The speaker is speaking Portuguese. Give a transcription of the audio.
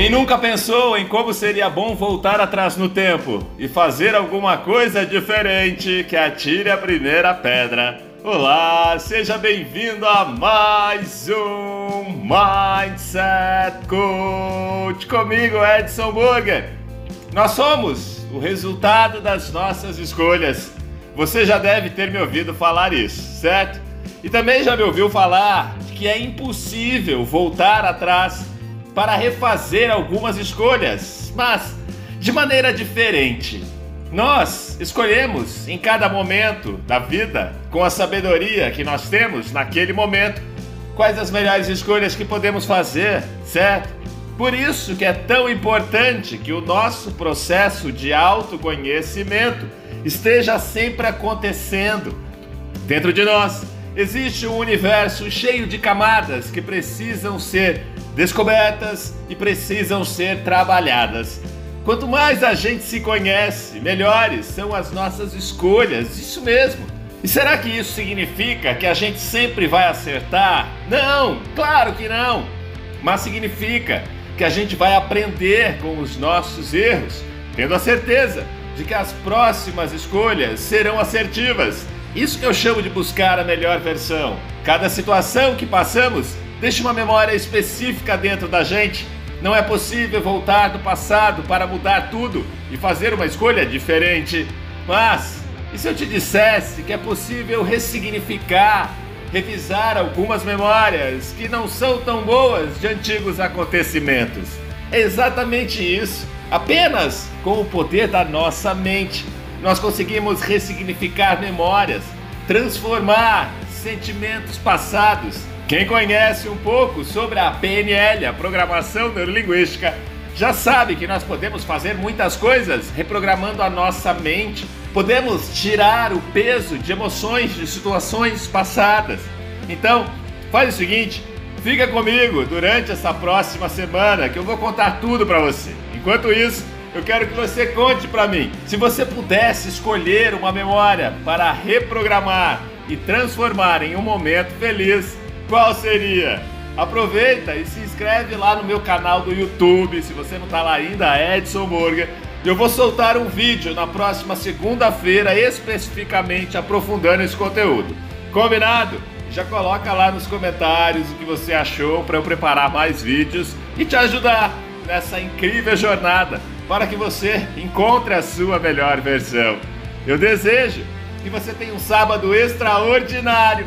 Quem nunca pensou em como seria bom voltar atrás no tempo e fazer alguma coisa diferente que atire a primeira pedra? Olá, seja bem-vindo a mais um Mindset Coach comigo, Edson Burger. Nós somos o resultado das nossas escolhas. Você já deve ter me ouvido falar isso, certo? E também já me ouviu falar que é impossível voltar atrás para refazer algumas escolhas, mas de maneira diferente. Nós escolhemos em cada momento da vida, com a sabedoria que nós temos naquele momento, quais as melhores escolhas que podemos fazer, certo? Por isso que é tão importante que o nosso processo de autoconhecimento esteja sempre acontecendo dentro de nós. Existe um universo cheio de camadas que precisam ser descobertas e precisam ser trabalhadas. Quanto mais a gente se conhece, melhores são as nossas escolhas, isso mesmo. E será que isso significa que a gente sempre vai acertar? Não, claro que não. Mas significa que a gente vai aprender com os nossos erros, tendo a certeza de que as próximas escolhas serão assertivas. Isso que eu chamo de buscar a melhor versão. Cada situação que passamos deixa uma memória específica dentro da gente. Não é possível voltar do passado para mudar tudo e fazer uma escolha diferente. Mas, e se eu te dissesse que é possível ressignificar, revisar algumas memórias que não são tão boas de antigos acontecimentos? É exatamente isso. Apenas com o poder da nossa mente, nós conseguimos ressignificar memórias, transformar sentimentos passados quem conhece um pouco sobre a PNL, a programação neurolinguística, já sabe que nós podemos fazer muitas coisas reprogramando a nossa mente. Podemos tirar o peso de emoções de situações passadas. Então, faz o seguinte, fica comigo durante essa próxima semana que eu vou contar tudo para você. Enquanto isso, eu quero que você conte para mim. Se você pudesse escolher uma memória para reprogramar e transformar em um momento feliz, qual seria? Aproveita e se inscreve lá no meu canal do YouTube, se você não está lá ainda, Edson Burger. Eu vou soltar um vídeo na próxima segunda-feira, especificamente aprofundando esse conteúdo. Combinado? Já coloca lá nos comentários o que você achou para eu preparar mais vídeos e te ajudar nessa incrível jornada para que você encontre a sua melhor versão. Eu desejo que você tenha um sábado extraordinário